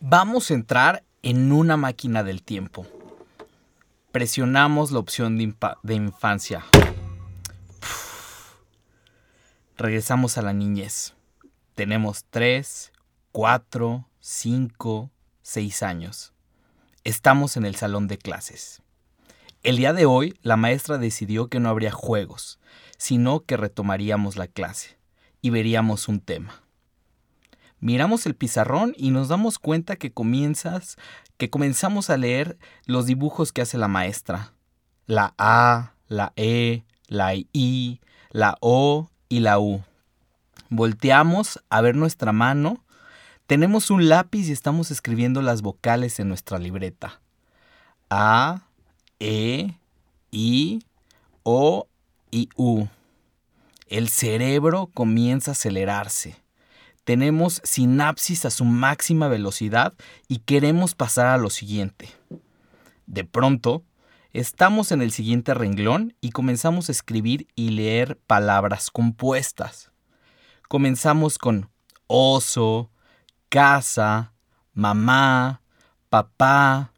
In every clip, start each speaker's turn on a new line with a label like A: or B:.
A: Vamos a entrar en una máquina del tiempo. Presionamos la opción de, infancia. Regresamos a la niñez. Tenemos 3, 4, 5, 6 años. Estamos en el salón de clases. El día de hoy, la maestra decidió que no habría juegos, sino que retomaríamos la clase y veríamos un tema miramos el pizarrón y nos damos cuenta que comienzas, que comenzamos a leer los dibujos que hace la maestra. La A, la E, la I, la O y la U. Volteamos a ver nuestra mano. Tenemos un lápiz y estamos escribiendo las vocales en nuestra libreta. A, E, I, O y U. El cerebro comienza a acelerarse tenemos sinapsis a su máxima velocidad y queremos pasar a lo siguiente. De pronto, estamos en el siguiente renglón y comenzamos a escribir y leer palabras compuestas. Comenzamos con oso, casa, mamá, papá.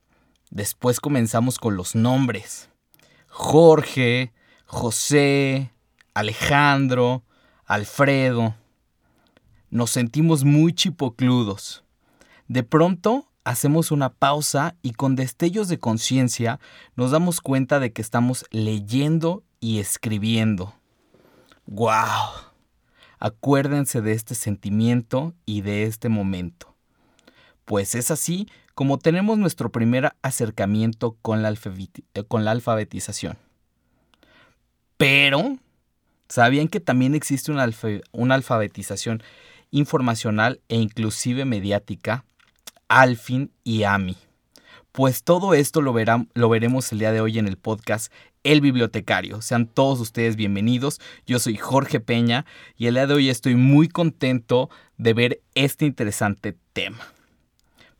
A: Después comenzamos con los nombres. Jorge, José, Alejandro, Alfredo nos sentimos muy chipocludos. De pronto hacemos una pausa y con destellos de conciencia nos damos cuenta de que estamos leyendo y escribiendo. ¡Guau! Acuérdense de este sentimiento y de este momento. Pues es así como tenemos nuestro primer acercamiento con la, eh, alfabetización. Pero, ¿sabían que también existe una alfabetización informacional e inclusive mediática, Alfin y AMI. Pues todo esto lo, lo veremos el día de hoy en el podcast El Bibliotecario. Sean todos ustedes bienvenidos. Yo soy Jorge Peña y el día de hoy estoy muy contento de ver este interesante tema.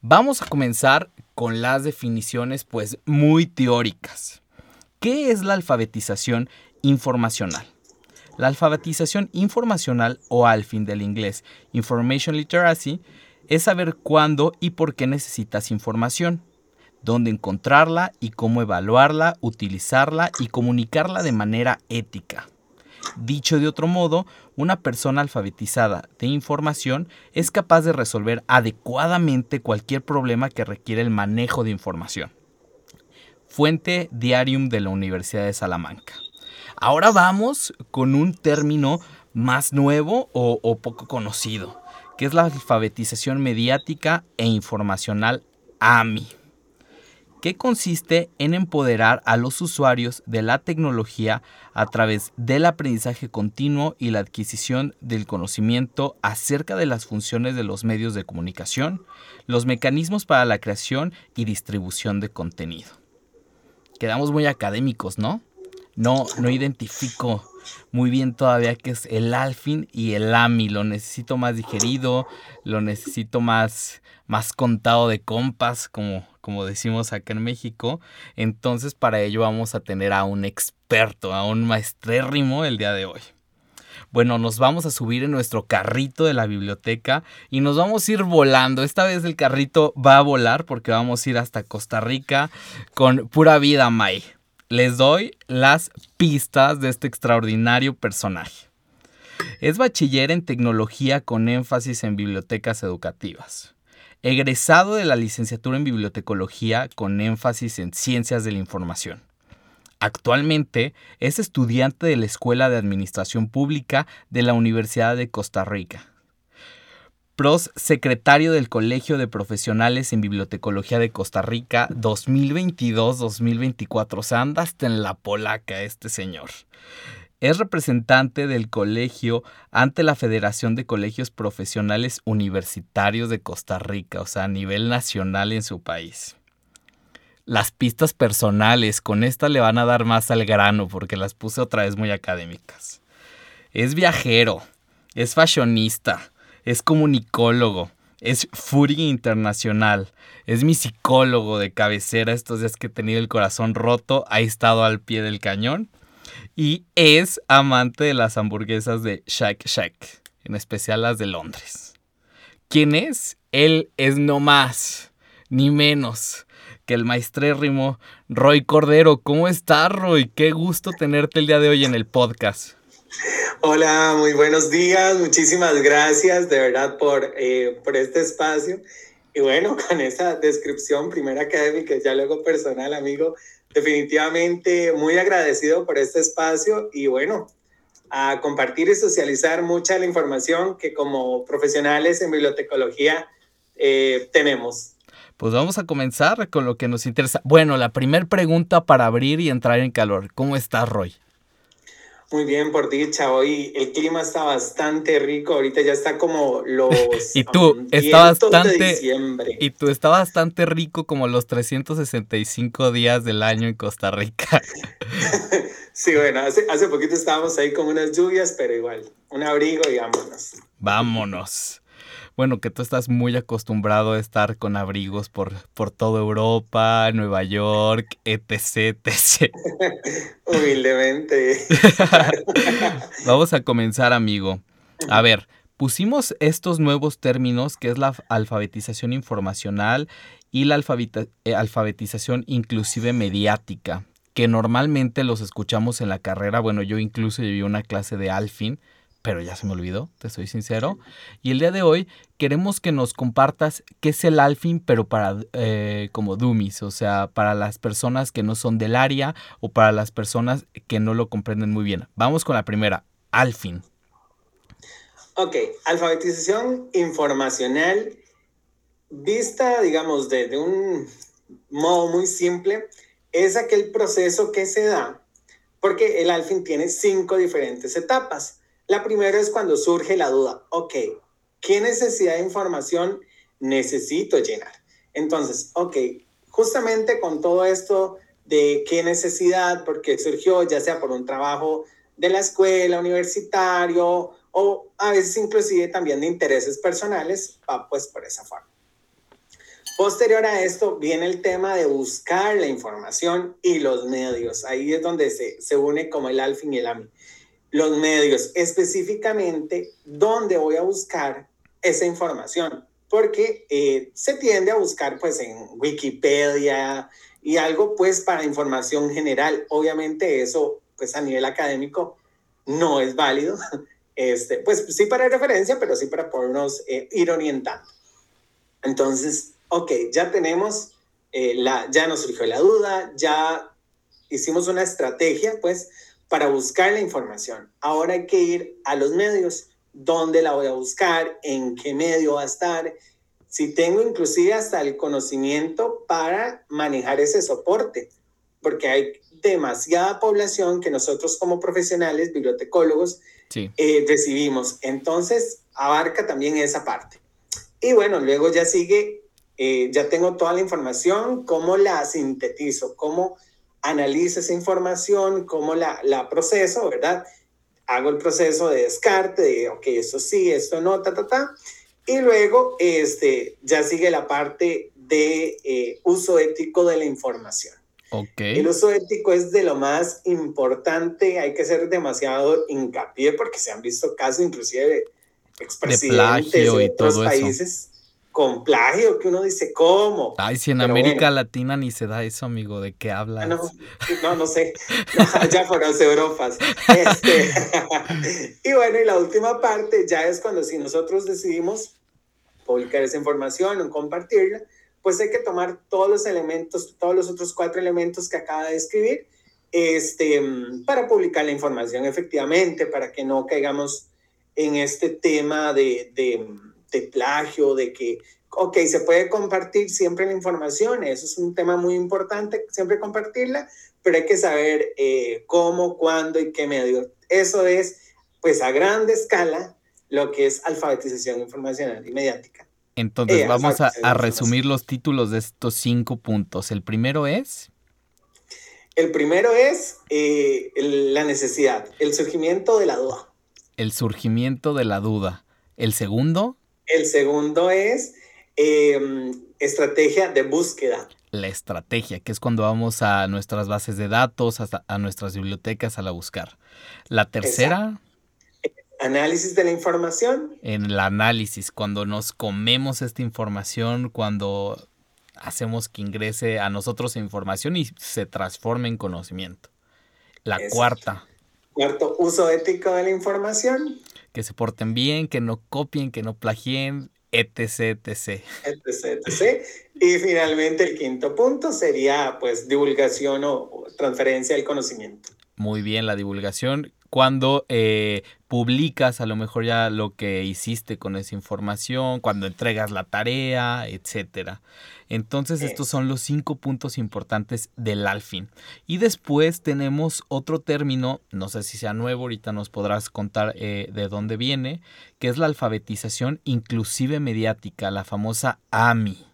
A: Vamos a comenzar con las definiciones pues muy teóricas. ¿Qué es la alfabetización informacional? La alfabetización informacional o fin del inglés Information Literacy es saber cuándo y por qué necesitas información, dónde encontrarla y cómo evaluarla, utilizarla y comunicarla de manera ética. Dicho de otro modo, una persona alfabetizada de información es capaz de resolver adecuadamente cualquier problema que requiere el manejo de información. Fuente Diarium de la Universidad de Salamanca. Ahora vamos con un término más nuevo o, poco conocido, que es la alfabetización mediática e informacional AMI, que consiste en empoderar a los usuarios de la tecnología a través del aprendizaje continuo y la adquisición del conocimiento acerca de las funciones de los medios de comunicación, los mecanismos para la creación y distribución de contenido. Quedamos muy académicos, ¿no? No, no identifico muy bien todavía qué es el alfin y el ami. Lo necesito más digerido, lo necesito más, más contado de compas, como, como decimos acá en México. Entonces, para ello vamos a tener a un experto, a un maestrérrimo el día de hoy. Bueno, nos vamos a subir en nuestro carrito de la biblioteca y nos vamos a ir volando. Esta vez el carrito va a volar porque vamos a ir hasta Costa Rica con pura vida, May les doy las pistas de este extraordinario personaje. Es bachiller en tecnología con énfasis en bibliotecas educativas. Egresado de la licenciatura en bibliotecología con énfasis en ciencias de la información. Actualmente es estudiante de la Escuela de Administración Pública de la Universidad de Costa Rica Pros, secretario del Colegio de Profesionales en Bibliotecología de Costa Rica 2022-2024. O sea, anda hasta en la polaca este señor. Es representante del colegio ante la Federación de Colegios Profesionales Universitarios de Costa Rica, o sea, a nivel nacional en su país. Las pistas personales, con esta le van a dar más al grano porque las puse otra vez muy académicas. Es viajero, es fashionista, es comunicólogo, es Fury Internacional, es mi psicólogo de cabecera estos días que he tenido el corazón roto, ha estado al pie del cañón y es amante de las hamburguesas de Shack Shack, en especial las de Londres. ¿Quién es? Él es no más, ni menos que el maestrérrimo Roy Cordero. ¿Cómo estás, Roy? Qué gusto tenerte el día de hoy en el podcast.
B: Hola, muy buenos días. Muchísimas gracias de verdad por, eh, por este espacio. Y bueno, con esa descripción, primera académica, ya luego personal, amigo, definitivamente muy agradecido por este espacio y bueno, a compartir y socializar mucha la información que como profesionales en bibliotecología eh, tenemos.
A: Pues vamos a comenzar con lo que nos interesa. Bueno, la primera pregunta para abrir y entrar en calor. ¿Cómo estás, Roy?
B: Muy bien, por dicha. Hoy el clima está bastante rico. Ahorita ya está como los.
A: y tú, está bastante. Y tú está bastante rico como los 365 días del año en Costa Rica.
B: sí, bueno, hace, hace poquito estábamos ahí con unas lluvias, pero igual, un abrigo y vámonos.
A: Vámonos bueno, que tú estás muy acostumbrado a estar con abrigos por, por toda Europa, Nueva York, etc, etc.
B: Humildemente.
A: Vamos a comenzar, amigo. A ver, pusimos estos nuevos términos que es la alfabetización informacional y la eh, alfabetización inclusive mediática, que normalmente los escuchamos en la carrera. Bueno, yo incluso llevé una clase de Alfin, pero ya se me olvidó, te soy sincero. Y el día de hoy queremos que nos compartas qué es el Alfin, pero para eh, como dummies, o sea, para las personas que no son del área o para las personas que no lo comprenden muy bien. Vamos con la primera, Alfin.
B: Ok, alfabetización informacional vista, digamos, de un modo muy simple, es aquel proceso que se da porque el Alfin tiene cinco diferentes etapas. La primera es cuando surge la duda, ok, ¿qué necesidad de información necesito llenar? Entonces, ok, justamente con todo esto de qué necesidad, porque surgió ya sea por un trabajo de la escuela, universitario, o a veces inclusive también de intereses personales, va pues por esa forma. Posterior a esto viene el tema de buscar la información y los medios. Ahí es donde se, se une como el alfin y el AMI los medios, específicamente dónde voy a buscar esa información, porque eh, se tiende a buscar pues en Wikipedia y algo pues para información general. Obviamente eso pues a nivel académico no es válido, este, pues sí para referencia, pero sí para podernos eh, ir orientando. Entonces, ok, ya tenemos, eh, la, ya nos surgió la duda, ya hicimos una estrategia pues para buscar la información. Ahora hay que ir a los medios. ¿Dónde la voy a buscar? ¿En qué medio va a estar? Si tengo inclusive hasta el conocimiento para manejar ese soporte, porque hay demasiada población que nosotros como profesionales, bibliotecólogos, eh, recibimos. Entonces, abarca también esa parte. Y bueno, luego ya sigue, eh, ya tengo toda la información, cómo la sintetizo, cómo analizo esa información, cómo la, la proceso, ¿verdad? Hago el proceso de descarte, de, ok, esto sí, esto no, ta, ta, ta. Y luego este, ya sigue la parte de eh, uso ético de la información.
A: Okay.
B: El uso ético es de lo más importante, hay que ser demasiado hincapié porque se han visto casos inclusive de expresidentes de, de otros países con plagio, que uno dice, ¿cómo?
A: Ay, si en América Latina ni se da eso, amigo, ¿de qué hablas?
B: No, no, no sé, ya por las Europas. Este, y bueno, y la última parte ya es cuando si nosotros decidimos publicar esa información o compartirla, pues hay que tomar todos los elementos, todos los otros cuatro elementos que acaba de escribir, este, para publicar la información efectivamente, para que no caigamos en este tema de, de de plagio, de que, ok, se puede compartir siempre la información, eso es un tema muy importante, siempre compartirla, pero hay que saber eh, cómo, cuándo y qué medio. Eso es, pues a grande escala, lo que es alfabetización informacional y mediática.
A: Entonces, eh, vamos a, a resumir los títulos de estos cinco puntos. El primero es...
B: El primero es eh, la necesidad, el surgimiento de la duda.
A: El surgimiento de la duda. ¿El segundo?
B: El segundo es em, estrategia de búsqueda.
A: La estrategia, que es cuando vamos a nuestras bases de datos, a nuestras bibliotecas a la buscar. La tercera.
B: Análisis de la información.
A: En el análisis, cuando nos comemos esta información, cuando hacemos que ingrese a nosotros información y se transforme en conocimiento. La cuarta.
B: Cuarto, uso ético de la información.
A: Que se porten bien, que no copien, que no plagien, etc, etc.
B: Etc, etc. Y finalmente el quinto punto sería pues divulgación o transferencia del conocimiento.
A: Muy bien, la divulgación cuando eh, publicas a lo mejor ya lo que hiciste con esa información, cuando entregas la tarea, etcétera. Entonces estos son los cinco puntos importantes del alfin. Y después tenemos otro término, no sé si sea nuevo, ahorita nos podrás contar eh, de dónde viene, que es la alfabetización inclusive mediática, la famosa AMI.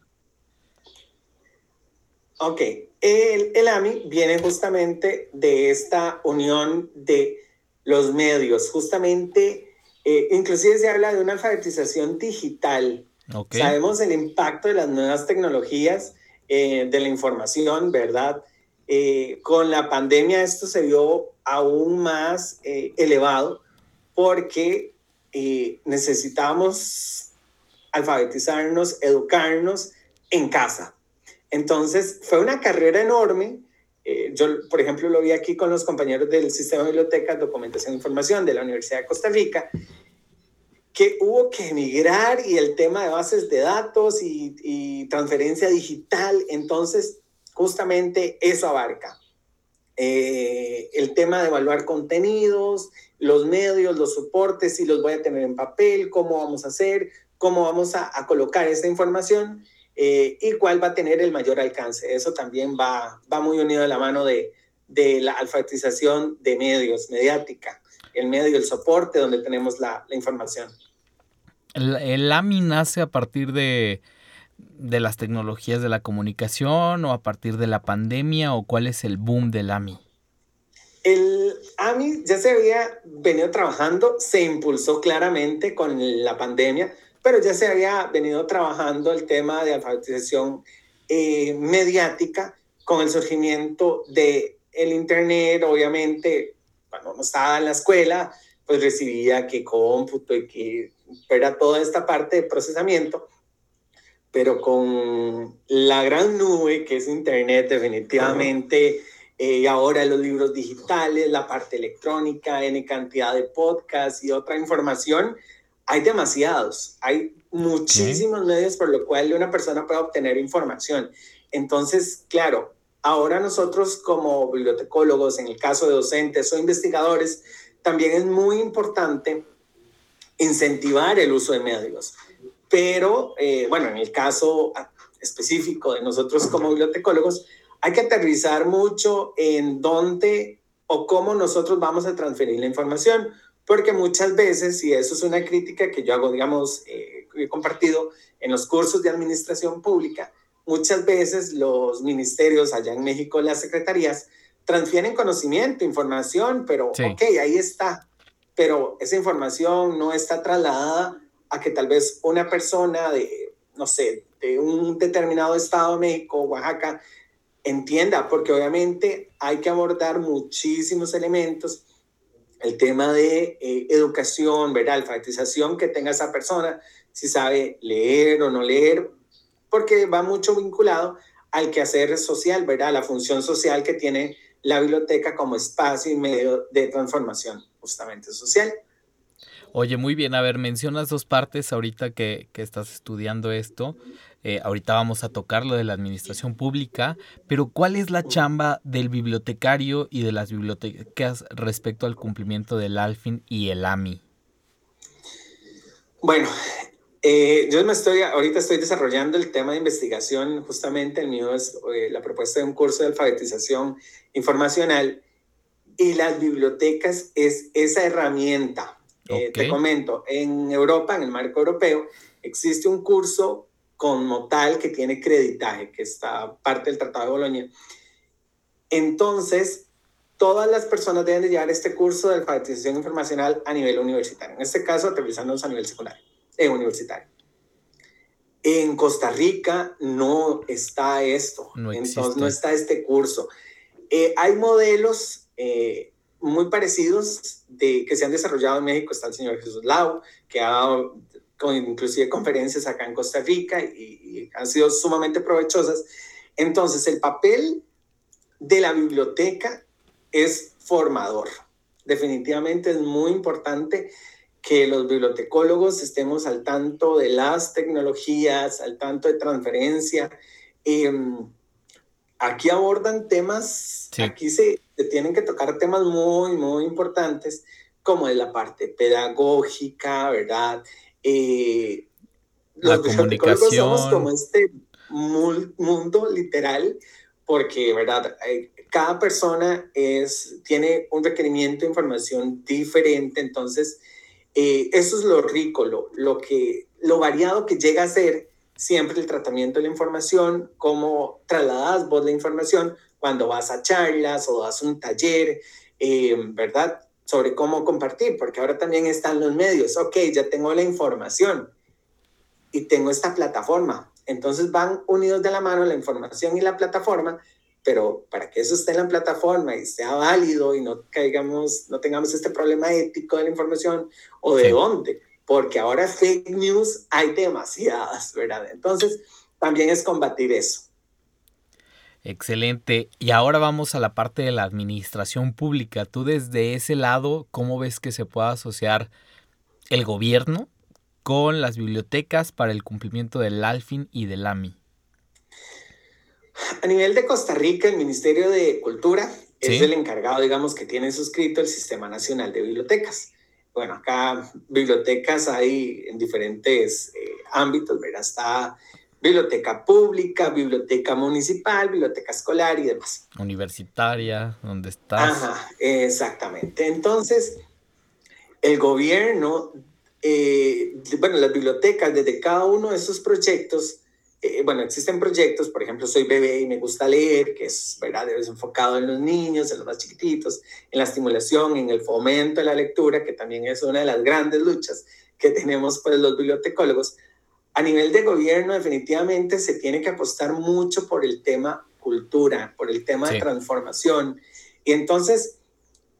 B: Ok, el, el AMI viene justamente de esta unión de los medios. Justamente, eh, inclusive se habla de una alfabetización digital. Sabemos el impacto de las nuevas tecnologías eh, de la información, ¿verdad? Eh, con la pandemia esto se vio aún más elevado porque necesitamos alfabetizarnos, educarnos en casa. Entonces fue una carrera enorme eh, yo, por ejemplo, lo vi aquí con los compañeros del Sistema de Bibliotecas, Documentación e Información de la Universidad de Costa Rica, que hubo que emigrar y el tema de bases de datos y, transferencia digital, entonces justamente eso abarca. Eh, el tema de evaluar contenidos, los medios, los soportes, si los voy a tener en papel, cómo vamos a hacer, cómo vamos a, a colocar esa información eh, y cuál va a tener el mayor alcance. Eso también va, va muy unido de la mano de, de la alfabetización de medios, mediática, el medio, el soporte donde tenemos la, la información.
A: El, el, AMI nace a partir de, de las tecnologías de la comunicación o a partir de la pandemia o cuál es el boom del AMI?
B: El AMI ya se había venido trabajando, se impulsó claramente con la pandemia, pero ya se había venido trabajando el tema de alfabetización eh, mediática con el surgimiento de el Internet, obviamente, cuando uno estaba en la escuela, pues recibía que cómputo y que era toda esta parte de procesamiento, pero con la gran nube que es Internet, definitivamente, eh, ahora los libros digitales, la parte electrónica, N cantidad de podcasts y otra información, hay demasiados, hay muchísimos medios por lo cual una persona puede obtener información. Entonces, claro, ahora nosotros como bibliotecólogos, en el caso de docentes o investigadores, también es muy importante incentivar el uso de medios. Pero, eh, bueno, en el caso específico de nosotros como bibliotecólogos, hay que aterrizar mucho en dónde o cómo nosotros vamos a transferir la información porque muchas veces, y eso es una crítica que yo hago, digamos, eh, he compartido en los cursos de administración pública, muchas veces los ministerios allá en México, las secretarías, transfieren conocimiento, información, pero ok, ahí está, pero esa información no está trasladada a que tal vez una persona de, no sé, de un determinado estado de México, Oaxaca, entienda, porque obviamente hay que abordar muchísimos elementos el tema de eh, educación, ¿verdad? Alfabetización que tenga esa persona, si sabe leer o no leer, porque va mucho vinculado al quehacer social, ¿verdad? La función social que tiene la biblioteca como espacio y medio de transformación justamente social.
A: Oye, muy bien, a ver, mencionas dos partes ahorita que, que estás estudiando esto. Eh, ahorita vamos a tocar lo de la administración pública, pero ¿cuál es la chamba del bibliotecario y de las bibliotecas respecto al cumplimiento del ALFIN y el AMI?
B: Bueno, eh, yo me estoy, ahorita estoy desarrollando el tema de investigación, justamente el mío es eh, la propuesta de un curso de alfabetización informacional y las bibliotecas es esa herramienta. Eh, te comento, en Europa, en el marco europeo, existe un curso como tal que tiene creditaje, que está parte del Tratado de Bolonia. Entonces, todas las personas deben de llevar este curso de alfabetización informacional a nivel universitario. En este caso, aterrizándonos a nivel secundario, eh, universitario. En Costa Rica no está esto, no entonces no está este curso. Eh, hay modelos eh, muy parecidos de, que se han desarrollado en México. Está el señor Jesús Lau, que ha dado inclusive conferencias acá en Costa Rica y, y han sido sumamente provechosas. Entonces, el papel de la biblioteca es formador. Definitivamente es muy importante que los bibliotecólogos estemos al tanto de las tecnologías, al tanto de transferencia. Em, aquí abordan temas, aquí se, tienen que tocar temas muy, muy importantes, como de la parte pedagógica, ¿verdad? Eh,
A: la los comunicación. somos
B: como este mundo literal, porque, ¿verdad? cada persona es, tiene un requerimiento de información diferente, entonces eh, eso es lo rico, lo, lo, que, lo variado que llega a ser siempre el tratamiento de la información, cómo trasladas vos la información cuando vas a charlas o das un taller, eh, ¿verdad? Sobre cómo compartir, porque ahora también están los medios, ok, ya tengo la información y tengo esta plataforma, entonces van unidos de la mano la información y la plataforma pero para que eso esté en la plataforma y sea válido y no caigamos, no tengamos este problema ético de la información o de dónde, porque ahora fake news hay demasiadas, ¿verdad? Entonces, también es combatir eso.
A: Excelente. Y ahora vamos a la parte de la administración pública. Tú desde ese lado, ¿cómo ves que se pueda asociar el gobierno con las bibliotecas para el cumplimiento del ALFIN y del AMI?
B: A nivel de Costa Rica, el Ministerio de Cultura es el encargado, digamos, que tiene suscrito el Sistema Nacional de Bibliotecas. Bueno, acá bibliotecas hay en diferentes eh, ámbitos, ¿verdad? Está biblioteca pública, biblioteca municipal, biblioteca escolar y demás.
A: Universitaria, ¿dónde estás?
B: Ajá, exactamente. Entonces, el gobierno, eh, bueno, las bibliotecas, desde cada uno de esos proyectos, eh, bueno, existen proyectos, por ejemplo, soy bebé y me gusta leer, que es, ¿verdad? Es enfocado en los niños, en los más chiquititos, en la estimulación, en el fomento de la lectura, que también es una de las grandes luchas que tenemos pues los bibliotecólogos. A nivel de gobierno, definitivamente se tiene que apostar mucho por el tema cultura, por el tema de transformación. Y entonces,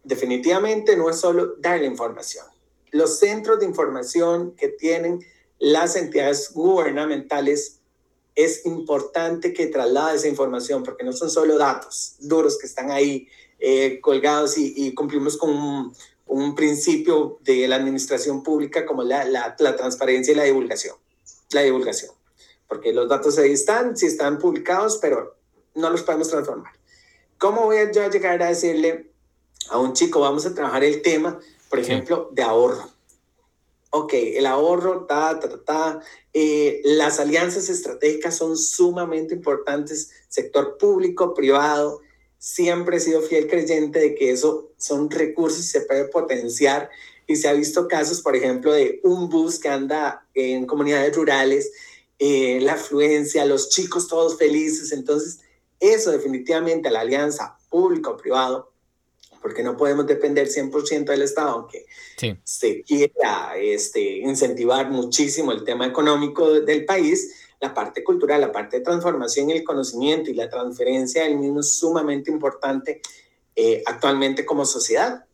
B: definitivamente no es solo dar la información. Los centros de información que tienen las entidades gubernamentales es importante que traslade esa información porque no son solo datos duros que están ahí eh, colgados y, cumplimos con un, principio de la administración pública como la, la, transparencia y la divulgación. La divulgación. Porque los datos ahí están, sí están publicados, pero no los podemos transformar. ¿Cómo voy yo a llegar a decirle a un chico, vamos a trabajar el tema, por ejemplo, de ahorro? ok, el ahorro, ta, ta, ta, ta. Eh, las alianzas estratégicas son sumamente importantes, sector público, privado. Siempre he sido fiel creyente de que eso son recursos y se puede potenciar. Y se ha visto casos, por ejemplo, de un bus que anda en comunidades rurales, eh, la afluencia, los chicos todos felices. Entonces, eso definitivamente, la alianza público-privado porque no podemos depender 100% del Estado, aunque se quiera este, incentivar muchísimo el tema económico del país, la parte cultural, la parte de transformación y el conocimiento y la transferencia del mismo es sumamente importante eh, actualmente como sociedad.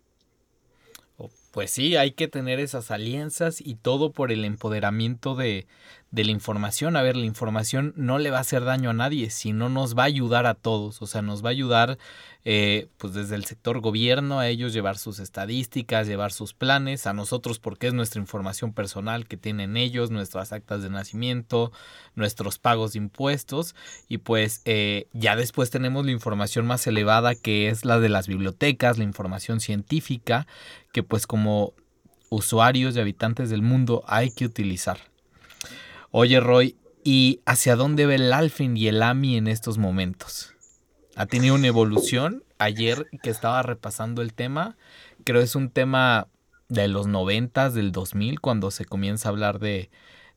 A: Pues sí, hay que tener esas alianzas y todo por el empoderamiento de, de la información. A ver, la información no le va a hacer daño a nadie, sino nos va a ayudar a todos. O sea, nos va a ayudar eh, pues desde el sector gobierno a ellos llevar sus estadísticas, llevar sus planes, a nosotros porque es nuestra información personal que tienen ellos, nuestras actas de nacimiento, nuestros pagos de impuestos. Y pues eh, ya después tenemos la información más elevada que es la de las bibliotecas, la información científica, que pues como usuarios y habitantes del mundo hay que utilizar. Oye, Roy, ¿y hacia dónde ve el Alfin y el AMI en estos momentos? ¿Ha tenido una evolución? ayer que estaba repasando el tema, creo es un tema de los noventas, del 2000, cuando se comienza a hablar de,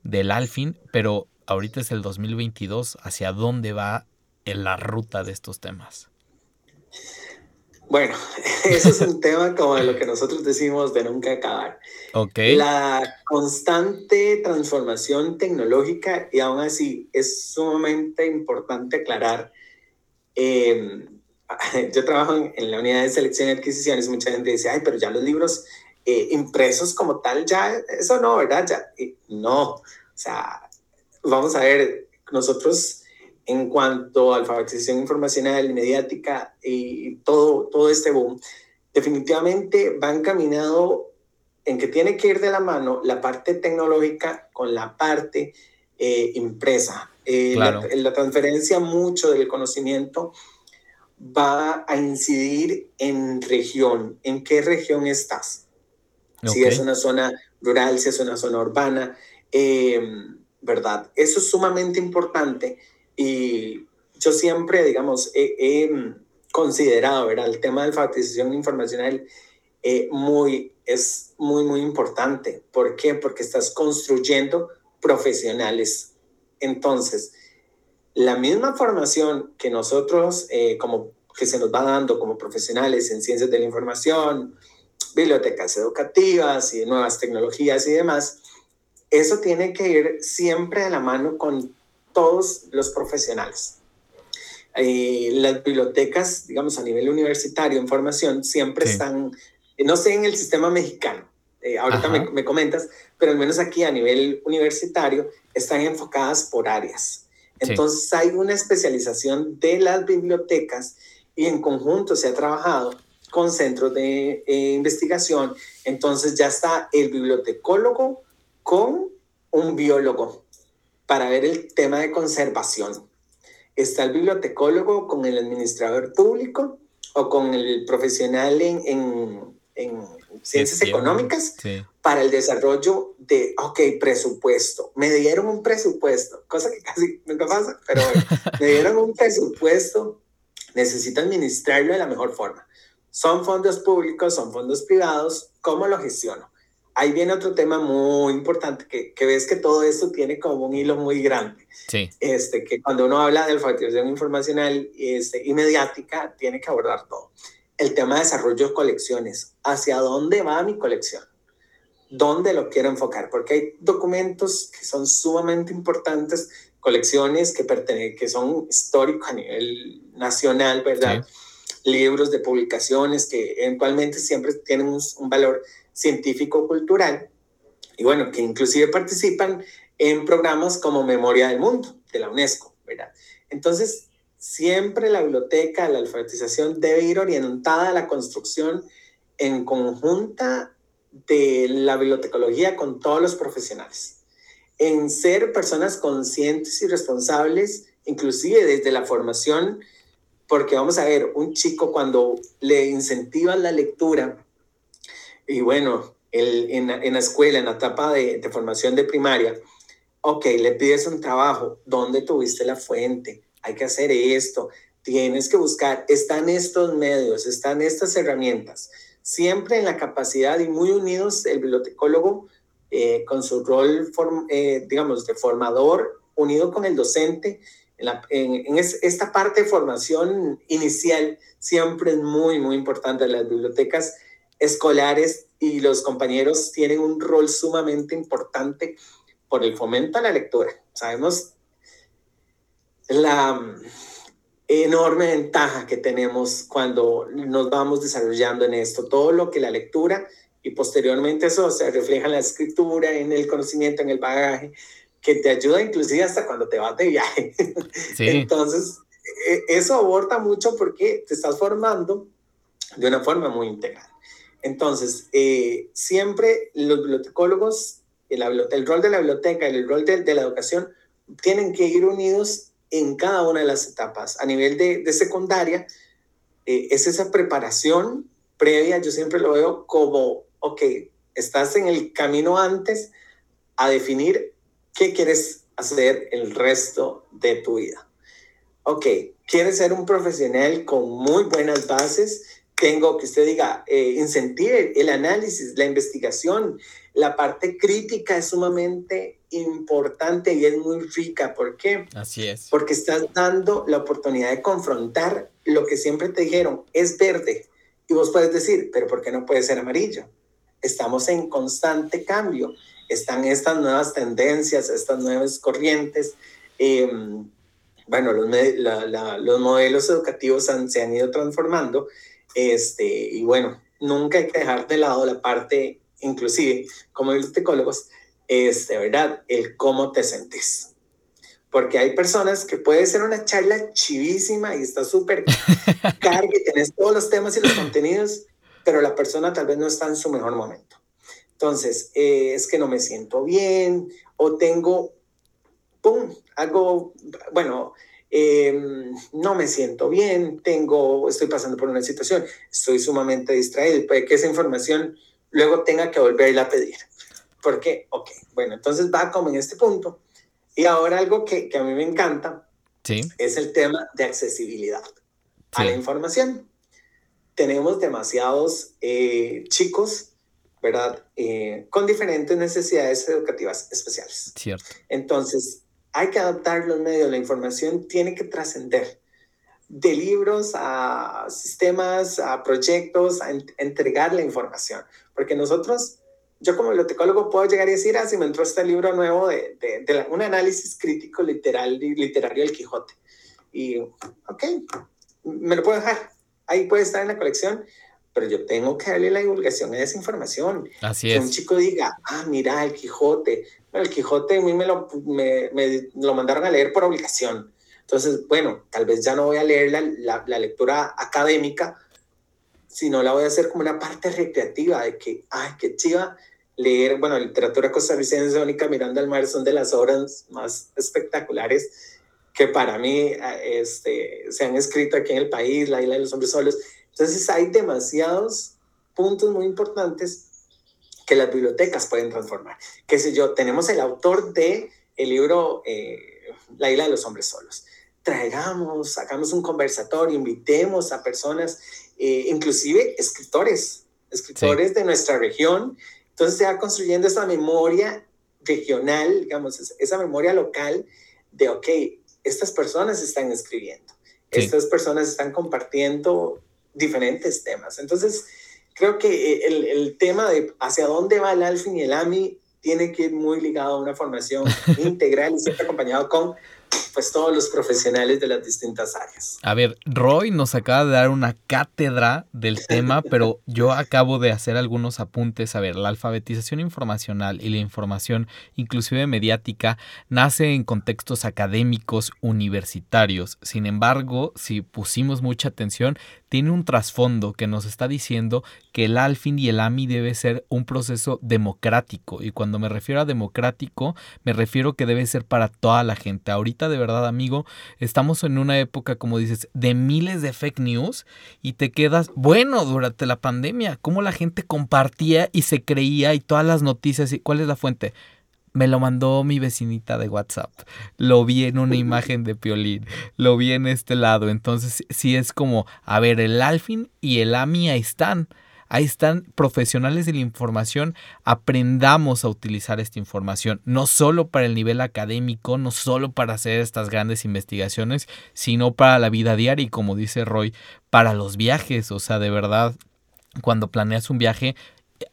A: del Alfin, pero ahorita es el 2022, ¿hacia dónde va en la ruta de estos temas?
B: Bueno, eso es un tema como de lo que nosotros decimos de nunca acabar.
A: Okay.
B: La constante transformación tecnológica y aún así es sumamente importante aclarar. Em, yo trabajo en, la unidad de selección y adquisiciones. Mucha gente dice, ay, pero ya los libros eh, impresos como tal, ya, eso no, ¿verdad? Ya, no, o sea, vamos a ver, nosotros en cuanto a alfabetización informacional, mediática y todo, todo este boom, definitivamente van caminando en que tiene que ir de la mano la parte tecnológica con la parte eh, impresa. Eh, la, la, transferencia mucho del conocimiento va a incidir en región, en qué región estás. Si es una zona rural, si es una zona urbana, eh, ¿verdad? Eso es sumamente importante y yo siempre, digamos, he, considerado, ¿verdad? El tema de alfabetización informacional eh, muy, es muy, muy importante. ¿Por qué? Porque estás construyendo profesionales. Entonces, la misma formación que nosotros, eh, como que se nos va dando como profesionales en ciencias de la información, bibliotecas educativas y nuevas tecnologías y demás, eso tiene que ir siempre de la mano con todos los profesionales. Eh, las bibliotecas, digamos, a nivel universitario en formación, siempre están, no sé en el sistema mexicano, eh, ahorita me, me, comentas, pero al menos aquí a nivel universitario están enfocadas por áreas. Entonces hay una especialización de las bibliotecas y en conjunto se ha trabajado con centros de eh, investigación. Entonces ya está el bibliotecólogo con un biólogo para ver el tema de conservación. Está el bibliotecólogo con el administrador público o con el profesional en, en, en ciencias económicas para el desarrollo de, ok, presupuesto. Me dieron un presupuesto, cosa que casi nunca pasa, pero me dieron un presupuesto, necesito administrarlo de la mejor forma. Son fondos públicos, son fondos privados, ¿cómo lo gestiono? Ahí viene otro tema muy importante, que, que, ves que todo esto tiene como un hilo muy grande.
A: Sí.
B: Este, que cuando uno habla de alfabetización informacional este, y mediática, tiene que abordar todo. El tema de desarrollo de colecciones. ¿Hacia dónde va mi colección? ¿Dónde lo quiero enfocar? Porque hay documentos que son sumamente importantes, colecciones que, pertenecen, que son históricos a nivel nacional, ¿verdad? Libros de publicaciones que eventualmente siempre tienen un, un valor científico-cultural, y bueno, que inclusive participan en programas como Memoria del Mundo de la UNESCO, ¿verdad? Entonces, siempre la biblioteca, la alfabetización debe ir orientada a la construcción en conjunta de la bibliotecología con todos los profesionales, en ser personas conscientes y responsables, inclusive desde la formación, porque vamos a ver, un chico cuando le incentiva la lectura, y bueno, el, en, en, la escuela, en la etapa de, formación de primaria, ok, le pides un trabajo, ¿dónde tuviste la fuente? Hay que hacer esto, tienes que buscar, están estos medios, están estas herramientas, siempre en la capacidad y muy unidos el bibliotecólogo eh, con su rol, form, eh, digamos, de formador, unido con el docente, en, la, en, en es, esta parte de formación inicial siempre es muy, muy importante. Las bibliotecas escolares y los compañeros tienen un rol sumamente importante por el fomento a la lectura. Sabemos la mm, enorme ventaja que tenemos cuando nos vamos desarrollando en esto, todo lo que la lectura y posteriormente eso se refleja en la escritura, en el conocimiento, en el bagaje, que te ayuda inclusive hasta cuando te vas de viaje. Sí. Entonces, e, eso aborta mucho porque te estás formando de una forma muy integral. Entonces, eh, siempre los bibliotecólogos, el, rol de la biblioteca y el rol de, de, la educación tienen que ir unidos en cada una de las etapas. A nivel de, secundaria, eh, es esa preparación previa, yo siempre lo veo como, ok, estás en el camino antes a definir qué quieres hacer el resto de tu vida. Ok, quiere ser un profesional con muy buenas bases, tengo que usted diga, eh, incentive el análisis, la investigación, la parte crítica es sumamente importante y es muy rica. ¿Por qué?
A: Así es.
B: Porque estás dando la oportunidad de confrontar lo que siempre te dijeron, es verde. Y vos puedes decir, pero ¿por qué no puede ser amarillo? Estamos en constante cambio. Están estas nuevas tendencias, estas nuevas corrientes. Em, bueno, los, los, modelos educativos se han ido transformando. Este, y bueno, nunca hay que dejar de lado la parte inclusive como bibliotecólogos, es de verdad el cómo te sentís. Porque hay personas que puede ser una charla chivísima y está súper carga y tenés todos los temas y los contenidos, pero la persona tal vez no está en su mejor momento. Entonces, eh, es que no me siento bien o tengo, ¡pum!, algo, bueno, em, no me siento bien, tengo, estoy pasando por una situación, estoy sumamente distraído, puede que esa información luego tenga que volverla a pedir. ¿Por qué? Ok, bueno, entonces va como en este punto. Y ahora algo que, que a mí me encanta
A: sí.
B: es el tema de accesibilidad a la información. Tenemos demasiados eh, chicos, ¿verdad? Eh, con diferentes necesidades educativas especiales.
A: Cierto.
B: Entonces, hay que adaptar los medios, la información tiene que trascender de libros a sistemas, a proyectos, a entregar la información. Porque nosotros, yo como bibliotecólogo puedo llegar y decir, ah, si me entró este libro nuevo de, de, un análisis crítico literal, literario del Quijote. Y, ok, me lo puedo dejar. Ahí puede estar en la colección, pero yo tengo que darle la divulgación a esa información.
A: Así
B: que
A: es.
B: un chico diga, ah, mira, el Quijote. el Quijote a mí me lo, me, me lo mandaron a leer por obligación entonces, bueno, tal vez ya no voy a leer la, la, lectura académica, sino la voy a hacer como una parte recreativa de que, ay, qué chiva leer, bueno, literatura costarricense, Mónica Miranda al Mar son de las obras más espectaculares que para mí este, se han escrito aquí en el país, La isla de los hombres solos. Entonces hay demasiados puntos muy importantes que las bibliotecas pueden transformar. Qué sé yo, tenemos el autor de el libro eh, La isla de los hombres solos traigamos, hagamos un conversatorio, invitemos a personas, eh, inclusive escritores, escritores de nuestra región. Entonces se va construyendo esa memoria regional, digamos, esa memoria local de, ok, estas personas están escribiendo, estas personas están compartiendo diferentes temas. Entonces, creo que eh, el, el, tema de hacia dónde va el Alfin y el AMI tiene que ir muy ligado a una formación integral y siempre acompañado con pues todos los profesionales de las distintas áreas.
A: A ver, Roy nos acaba de dar una cátedra del tema, pero yo acabo de hacer algunos apuntes. A ver, la alfabetización informacional y la información inclusive mediática nace en contextos académicos universitarios. Sin embargo, si pusimos mucha atención, tiene un trasfondo que nos está diciendo que el ALFIN y el AMI debe ser un proceso democrático. Y cuando me refiero a democrático, me refiero que debe ser para toda la gente. Ahorita de verdad, amigo, estamos en una época, como dices, de miles de fake news y te quedas, bueno, durante la pandemia, cómo la gente compartía y se creía y todas las noticias y cuál es la fuente me lo mandó mi vecinita de WhatsApp. Lo vi en una imagen de Piolín. Lo vi en este lado. Entonces, sí es como, a ver, el Alfin y el AMI ahí están. Ahí están profesionales de la información. Aprendamos a utilizar esta información, no solo para el nivel académico, no solo para hacer estas grandes investigaciones, sino para la vida diaria y como dice Roy, para los viajes. O sea, de verdad, cuando planeas un viaje,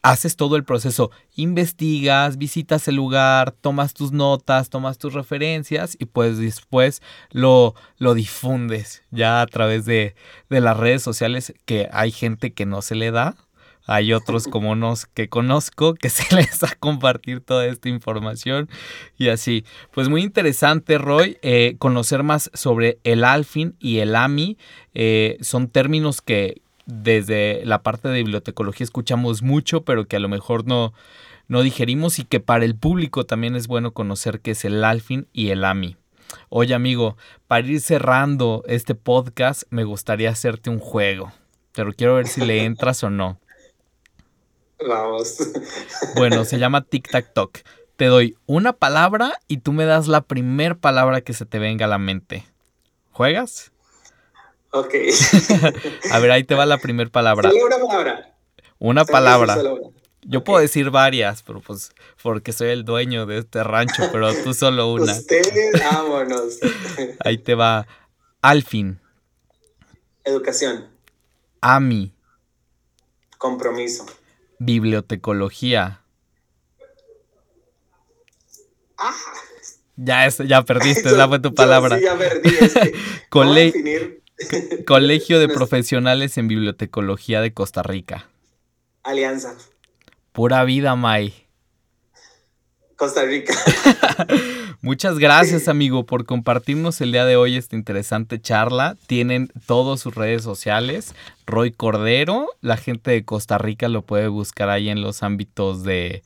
A: haces todo el proceso, investigas, visitas el lugar, tomas tus notas, tomas tus referencias y pues después lo, lo difundes ya a través de, de las redes sociales que hay gente que no se le da. Hay otros como nos que conozco que se les a compartir toda esta información y así. Pues muy interesante, Roy, eh, conocer más sobre el Alfin y el AMI. Eh, son términos que, desde la parte de bibliotecología escuchamos mucho, pero que a lo mejor no, no digerimos y que para el público también es bueno conocer qué es el Alfin y el AMI. Oye amigo, para ir cerrando este podcast me gustaría hacerte un juego, pero quiero ver si le entras o no.
B: Vamos.
A: Bueno, se llama Tic Tac Toc. Te doy una palabra y tú me das la primer palabra que se te venga a la mente. ¿Juegas?
B: Ok.
A: A ver, ahí te va la primera palabra.
B: Solo una palabra.
A: Una palabra. Yo puedo decir varias, pero pues porque soy el dueño de este rancho, pero tú solo una.
B: Ustedes, vámonos.
A: Ahí te va. Alfin,
B: Educación,
A: AMI,
B: compromiso.
A: bibliotecología.
B: Ah,
A: Ya, es, ya perdiste,
B: yo-
A: esa fue tu palabra.
B: sí ya perdí. Es que, ¿cómo
A: Cole-
B: definir
A: Colegio de
B: Nues-
A: Profesionales en Bibliotecología de Costa Rica.
B: alianza?
A: Pura vida, May.
B: Costa Rica.
A: Muchas gracias, amigo, por compartirnos el día de hoy esta interesante charla. Tienen todas sus redes sociales. Roy Cordero, la gente de Costa Rica lo puede buscar ahí en los ámbitos de,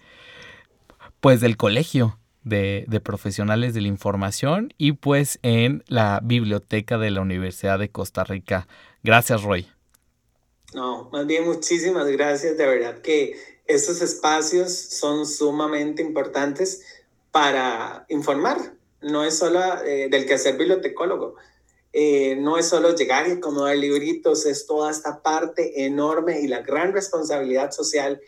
A: pues, del colegio de, de profesionales de la información y pues en la biblioteca de la Universidad de Costa Rica. Gracias, Roy.
B: No, más bien muchísimas gracias. De verdad que estos espacios son sumamente importantes para informar. No es solo eh, del quehacer bibliotecólogo. Eh, no es solo llegar y acomodar libritos, es toda esta parte enorme y la gran responsabilidad social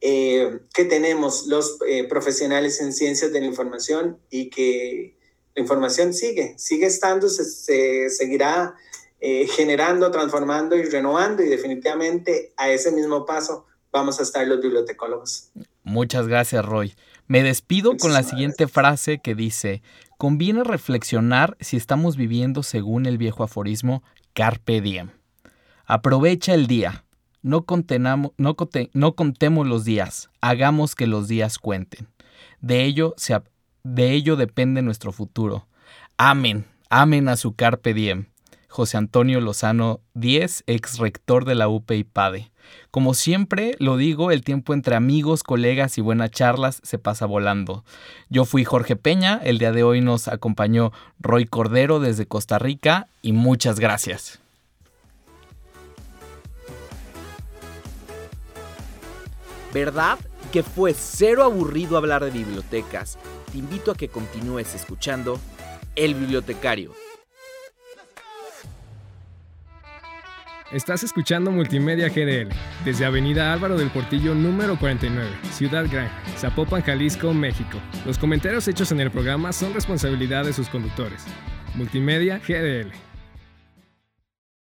B: eh, que tenemos los eh, profesionales en ciencias de la información y que la información sigue, sigue estando, se, se seguirá eh, generando, transformando y renovando y definitivamente a ese mismo paso vamos a estar los bibliotecólogos.
A: Muchas gracias, Roy. Me despido con la siguiente frase que dice, conviene reflexionar si estamos viviendo según el viejo aforismo Carpe Diem. Aprovecha el día. No, contenamo- no, conte- no contemos los días, hagamos que los días cuenten. De ello, se de ello depende nuestro futuro. Amén, amén a su Carpe Diem. José Antonio Lozano Díez, ex rector de la UP y PADE. Como siempre lo digo, el tiempo entre amigos, colegas y buenas charlas se pasa volando. Yo fui Jorge Peña, el día de hoy nos acompañó Roy Cordero desde Costa Rica y muchas gracias.
C: ¿Verdad que fue cero aburrido hablar de bibliotecas? Te invito a que continúes escuchando El Bibliotecario.
D: Estás escuchando Multimedia GDL desde Avenida Álvaro del Portillo número 49, Ciudad Gran, Zapopan, Jalisco, México. Los comentarios hechos en el programa son responsabilidad de sus conductores. Multimedia GDL.